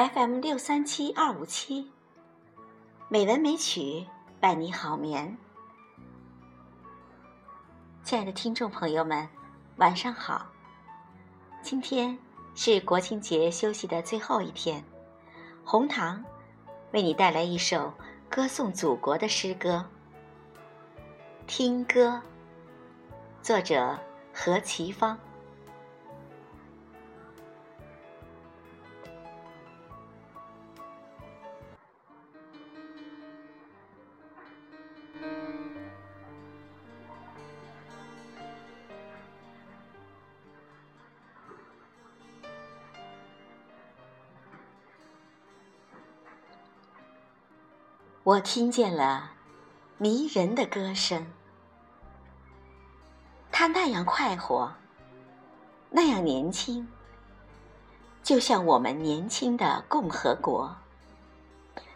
FM 六三七二五七，美文美曲伴你好眠。亲爱的听众朋友们，晚上好！今天是国庆节休息的最后一天，红糖为你带来一首歌颂祖国的诗歌。听歌，作者何其芳。我听见了迷人的歌声，它那样快活，那样年轻，就像我们年轻的共和国，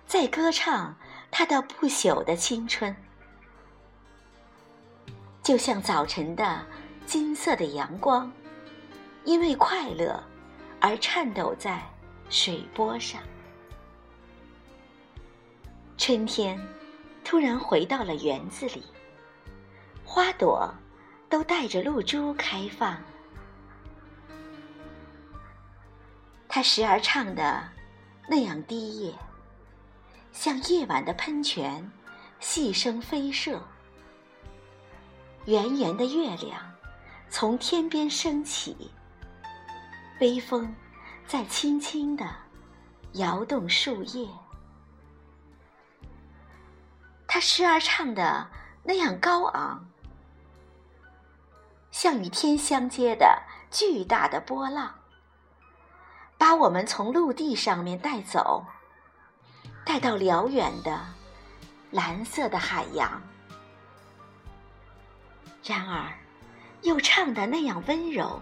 在歌唱它的不朽的青春，就像早晨的金色的阳光，因为快乐而颤抖在水波上。春天突然回到了园子里，花朵都带着露珠开放。它时而唱的那样低夜，像夜晚的喷泉，细声飞射。圆圆的月亮从天边升起，微风在轻轻地摇动树叶。他时而唱的那样高昂，像与天相接的巨大的波浪，把我们从陆地上面带走，带到辽远的蓝色的海洋。然而，又唱的那样温柔，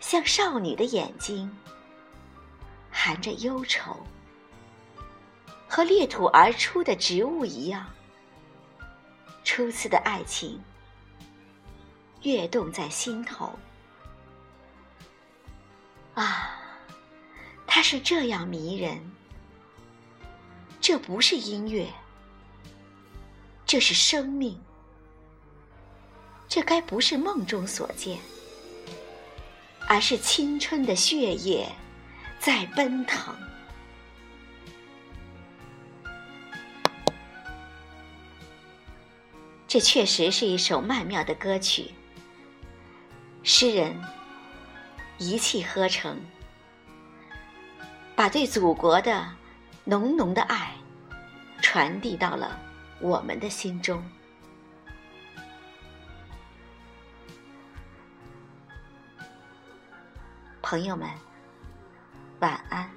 像少女的眼睛，含着忧愁。和裂土而出的植物一样，初次的爱情跃动在心头。啊，它是这样迷人。这不是音乐，这是生命。这该不是梦中所见，而是青春的血液在奔腾。这确实是一首曼妙的歌曲。诗人一气呵成，把对祖国的浓浓的爱传递到了我们的心中。朋友们，晚安。